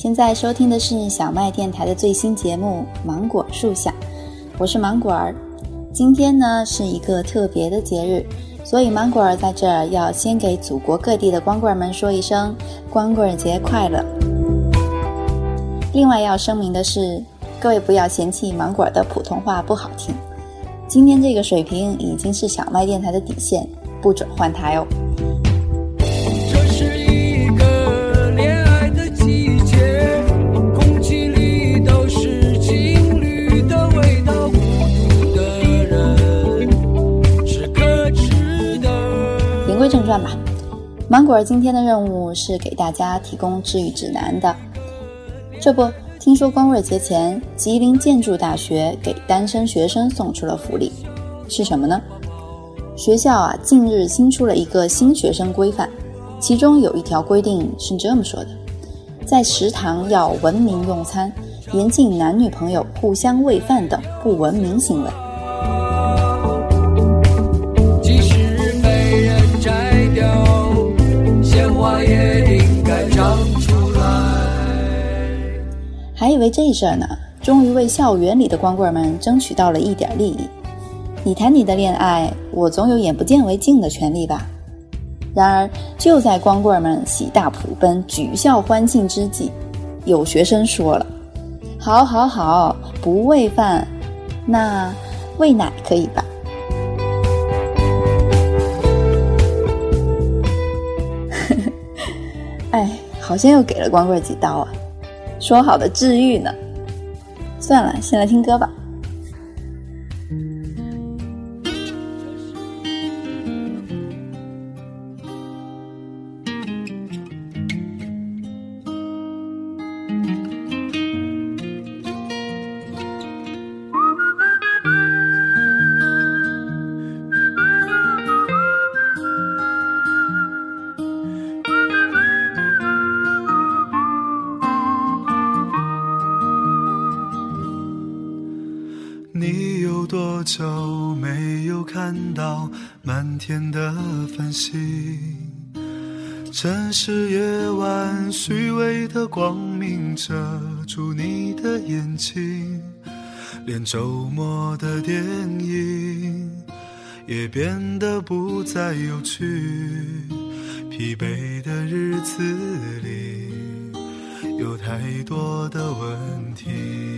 现在收听的是小麦电台的最新节目《芒果树下》，我是芒果儿。今天呢是一个特别的节日，所以芒果儿在这儿要先给祖国各地的光棍们说一声光棍节快乐。另外要声明的是，各位不要嫌弃芒果儿的普通话不好听，今天这个水平已经是小麦电台的底线，不准换台哦。正传吧，芒果儿今天的任务是给大家提供治愈指南的。这不，听说光棍节前，吉林建筑大学给单身学生送出了福利，是什么呢？学校啊，近日新出了一个新学生规范，其中有一条规定是这么说的：在食堂要文明用餐，严禁男女朋友互相喂饭等不文明行为。还以为这事儿呢，终于为校园里的光棍们争取到了一点利益。你谈你的恋爱，我总有眼不见为净的权利吧？然而，就在光棍们喜大普奔、举校欢庆之际，有学生说了：“好好好，不喂饭，那喂奶可以吧？” 哎，好像又给了光棍几刀啊！说好的治愈呢？算了，先来听歌吧。就没有看到满天的繁星？城市夜晚虚伪的光明遮住你的眼睛，连周末的电影也变得不再有趣。疲惫的日子里，有太多的问题。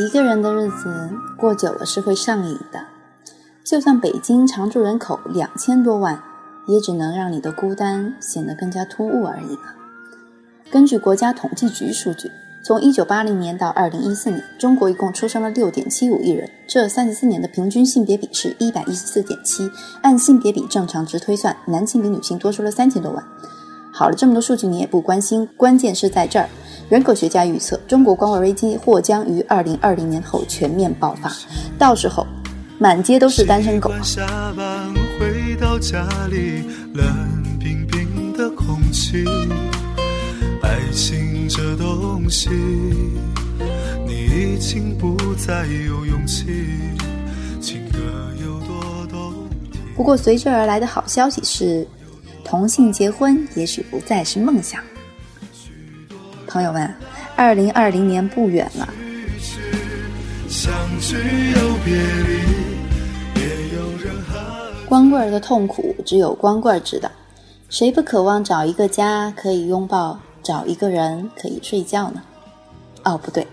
一个人的日子过久了是会上瘾的，就算北京常住人口两千多万，也只能让你的孤单显得更加突兀而已了。根据国家统计局数据，从1980年到2014年，中国一共出生了6.75亿人，这34年的平均性别比是114.7，按性别比正常值推算，男性比女性多出了三千多万。好了，这么多数据你也不关心，关键是在这儿。人口学家预测，中国光棍危机或将于二零二零年后全面爆发，到时候满街都是单身狗。下班回到家里，冷冰冰的空气。爱情这东西，你已经不再有勇气。情歌有多动听？不过随之而来的好消息是，同性结婚也许不再是梦想。朋友们，二零二零年不远了。光棍的痛苦只有光棍知道，谁不渴望找一个家可以拥抱，找一个人可以睡觉呢？哦，不对，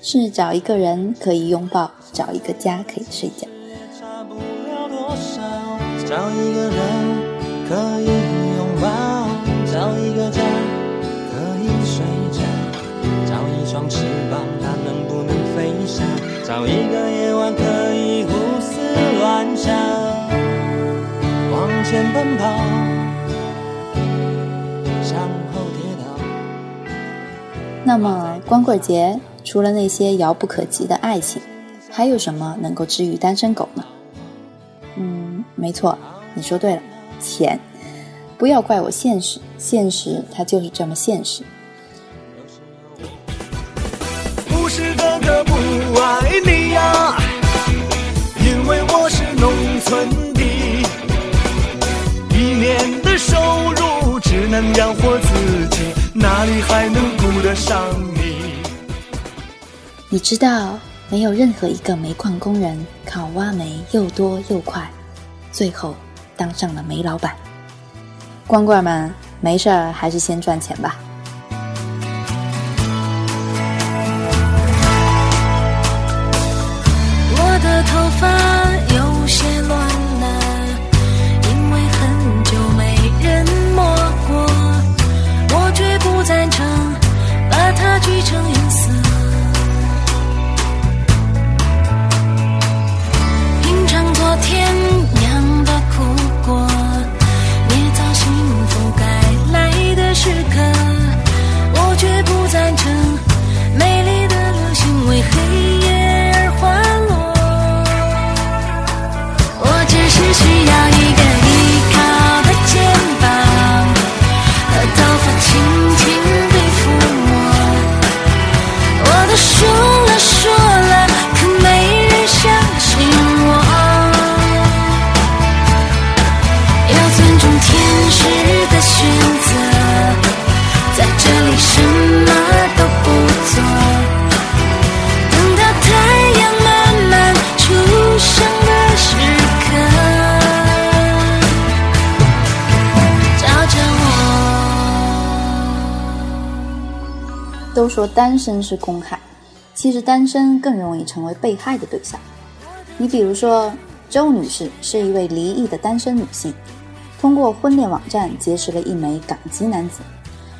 是找一个人可以拥抱，找一个家可以睡觉。找一个人可以双翅膀，它能不能飞翔？找一个夜晚可以胡思乱想，往前奔跑，向后跌倒。那么，光棍节除了那些遥不可及的爱情，还有什么能够治愈单身狗呢？嗯，没错，你说对了，钱。不要怪我现实，现实它就是这么现实。的不爱你呀，因为我是农村的，一年的收入只能养活自己，哪里还能顾得上你？你知道，没有任何一个煤矿工人靠挖煤又多又快，最后当上了煤老板。光棍们，没事儿还是先赚钱吧。说单身是公害，其实单身更容易成为被害的对象。你比如说，周女士是一位离异的单身女性，通过婚恋网站结识了一枚港籍男子，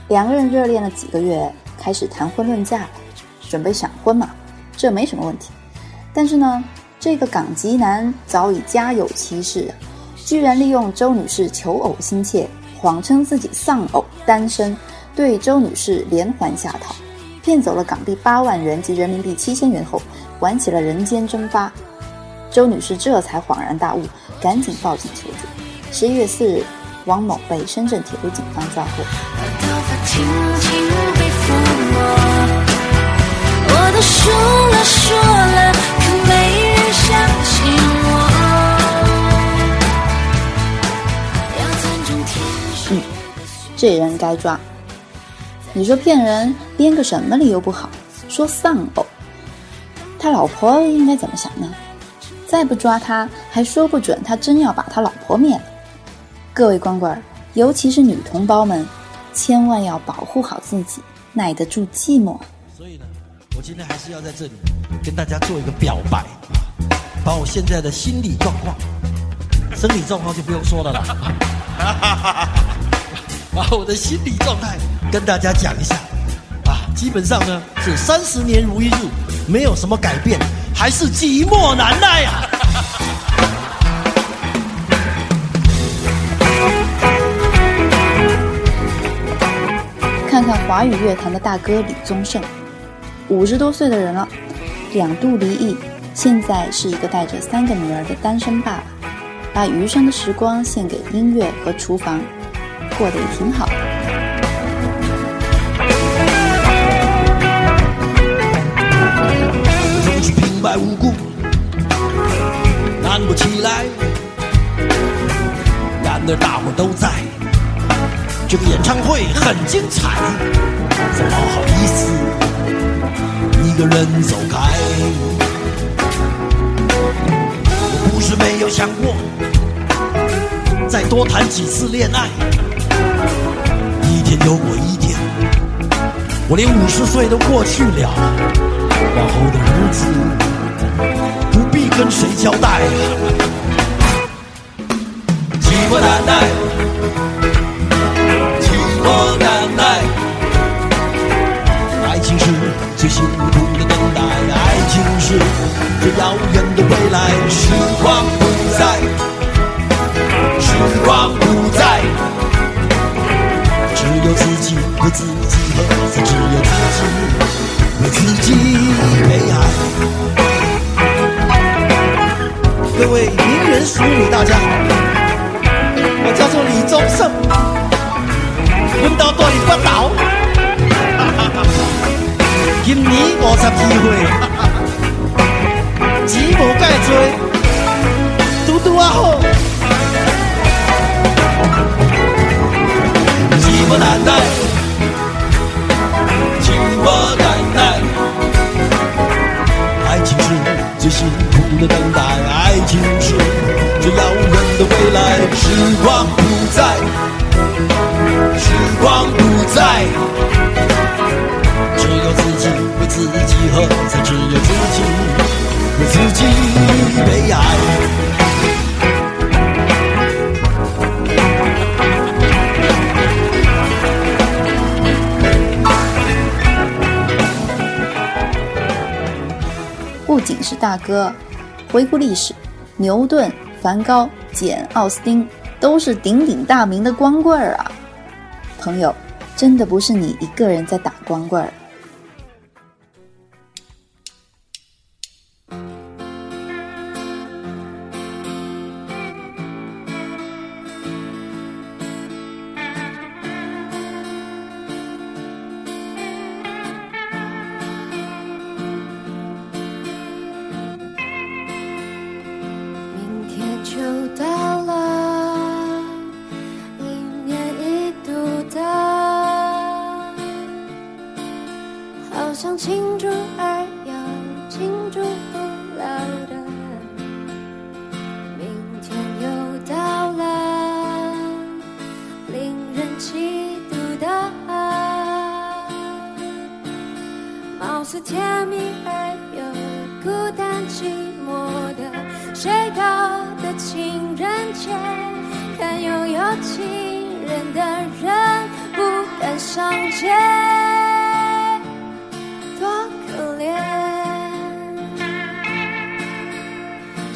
两个人热恋了几个月，开始谈婚论嫁了，准备闪婚嘛，这没什么问题。但是呢，这个港籍男早已家有妻室，居然利用周女士求偶心切，谎称自己丧偶单身，对周女士连环下套，骗走了港币八万元及人民币七千元后，玩起了人间蒸发。周女士这才恍然大悟，赶紧报警求助。十一月四日，王某被深圳铁路警方抓获。头发轻轻地抚摸。我都说了说了，可没人相信我。要尊重天使。这人该抓。你说骗人，编个什么理由不好？说丧偶，他老婆应该怎么想呢？再不抓他，还说不准他真要把他老婆灭了。各位光棍，尤其是女同胞们，千万要保护好自己，耐得住寂寞。所以呢，我今天还是要在这里跟大家做一个表白，把我现在的心理状况、生理状况就不用说了啦。把我的心理状态跟大家讲一下啊，基本上呢是三十年如一日，没有什么改变，还是寂寞难耐啊。看看华语乐坛的大哥李宗盛，五十多岁的人了，两度离异，现在是一个带着三个女儿的单身爸爸，把余生的时光献给音乐和厨房，过得也挺好的。总是平白无故难不起来，然而大伙都在，这个演唱会很精彩，怎么好意思一个人走开？我不是没有想过再多谈几次恋爱，一天又过一天，我连五十岁都过去了。往后的日子不必跟谁交代，寂寞难耐，寂寞难耐。爱情是最辛苦的等待，爱情是最遥远的未来。时光各位名人淑女，大家好，我叫做李宗盛，阮到大你不倒，今年五十二岁，大哥，回顾历史，牛顿、梵高、简·奥斯汀都是鼎鼎大名的光棍儿啊！朋友，真的不是你一个人在打光棍儿。庆祝而又庆祝不了的。明天又到了，令人嫉妒的，貌似天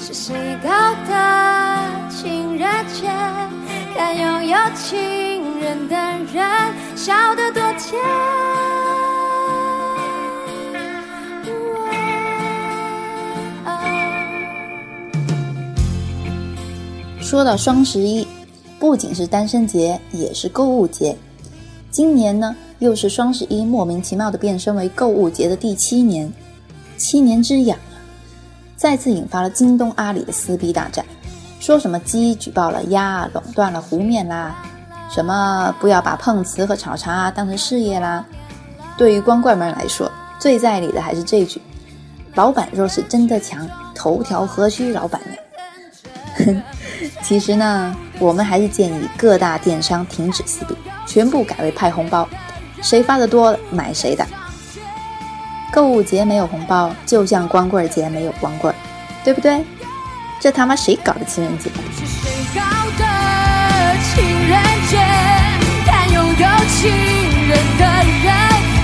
是谁搞的情人节？看拥有情人的人笑得多甜。说到双十一，不仅是单身节，也是购物节。今年呢，又是双十一莫名其妙的变身为购物节的第七年，七年之痒，再次引发了京东、阿里的撕逼大战。说什么鸡举报了鸭，垄断了湖面啦，什么不要把碰瓷和炒茶当成事业啦。对于光棍们来说，最在理的还是这句：老板若是真的强，头条何须老板呢？其实呢，我们还是建议各大电商停止撕逼，全部改为派红包，谁发的多买谁的。购物节没有红包，就像光棍节没有光棍，对不对？这他妈谁搞的情人节？是谁搞的情人节，看拥有情人的人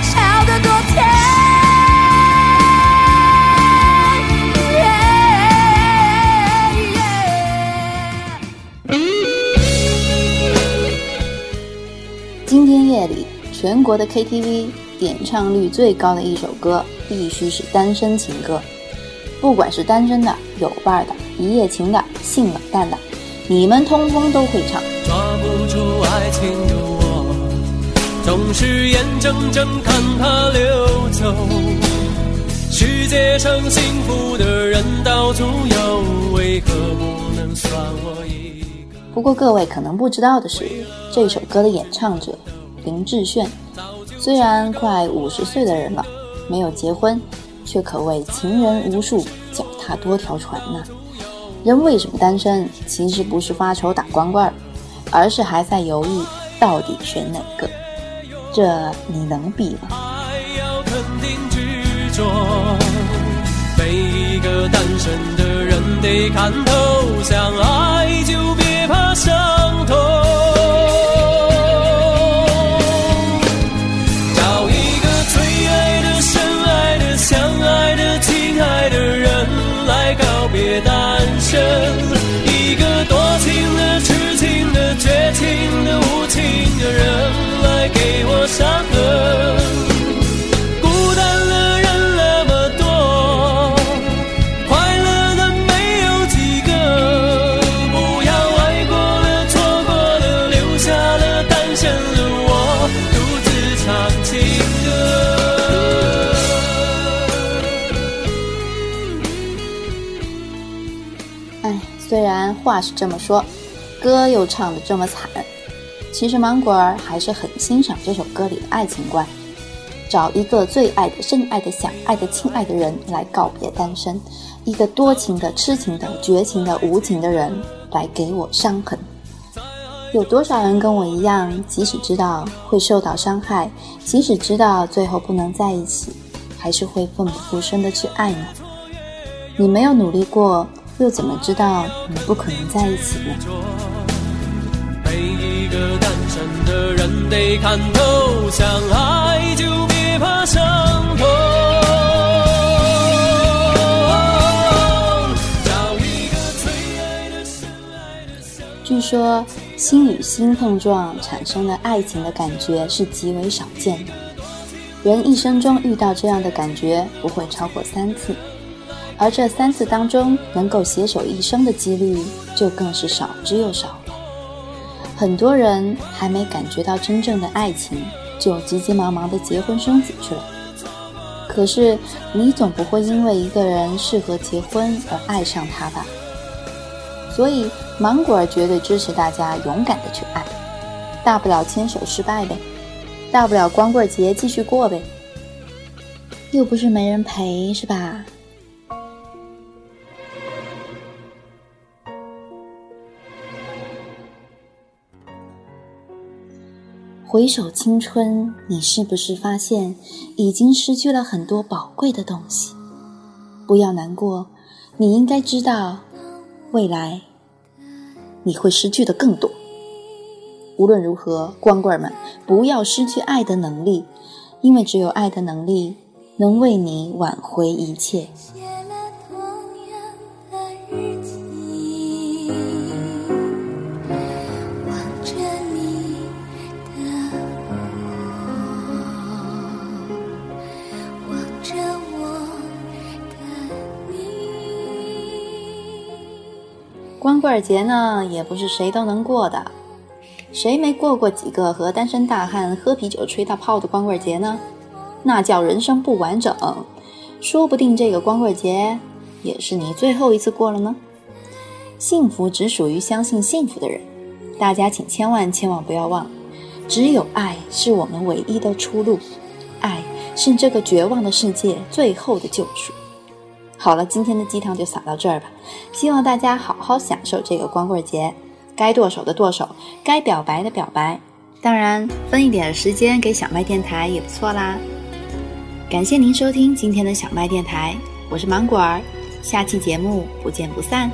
笑得多甜。今天夜里，全国的 KTV 点唱率最高的一首歌，必须是单身情歌。不管是单身的、有伴儿的、一夜情的、性冷淡的，你们通通都会唱。抓不住爱情的我，总是眼睁睁看它溜走。世界上幸福的人到处有，为何不能算我一个？不过各位可能不知道的是，这首歌的演唱者林志炫，虽然快五十岁的人了，没有结婚，却可谓情人无数，脚踏多条船呐、人为什么单身？其实不是发愁打光棍儿，而是还在犹豫到底选哪个。这你能比吗？爱要肯定执着，每一个单身的人得看透，想爱就别怕伤痛。话是这么说，歌又唱得这么惨，其实芒果儿还是很欣赏这首歌里的爱情观。找一个最爱的、深爱的、想爱的、亲爱的人来告别单身，一个多情的、痴情的、绝情的、无情的人来给我伤痕。有多少人跟我一样，即使知道会受到伤害，即使知道最后不能在一起，还是会奋不顾身的去爱呢？你没有努力过，又怎么知道你不可能在一起呢？每一个单身的人得看透，想爱就别怕伤痛。找一个最爱的、深爱的、相据说，心与心碰撞产生的爱情的感觉是极为少见的，人一生中遇到这样的感觉不会超过三次，而这三次当中能够携手一生的几率就更是少之又少了。很多人还没感觉到真正的爱情，就急急忙忙的结婚生子去了。可是，你总不会因为一个人适合结婚而爱上他吧？所以，芒果儿绝对支持大家勇敢的去爱，大不了牵手失败呗，大不了光棍节继续过呗，又不是没人陪，是吧？回首青春，你是不是发现已经失去了很多宝贵的东西？不要难过，你应该知道，未来你会失去的更多。无论如何，光棍们不要失去爱的能力，因为只有爱的能力能为你挽回一切。光棍节呢，也不是谁都能过的。谁没过过几个和单身大汉喝啤酒吹大炮的光棍节呢？那叫人生不完整。说不定这个光棍节也是你最后一次过了呢。幸福只属于相信幸福的人。大家请千万千万不要忘，只有爱是我们唯一的出路，爱是这个绝望的世界最后的救赎。好了，今天的鸡汤就撒到这儿吧。希望大家好好享受这个光棍节，该剁手的剁手，该表白的表白，当然分一点时间给小麦电台也不错啦。感谢您收听今天的小麦电台，我是芒果儿，下期节目不见不散。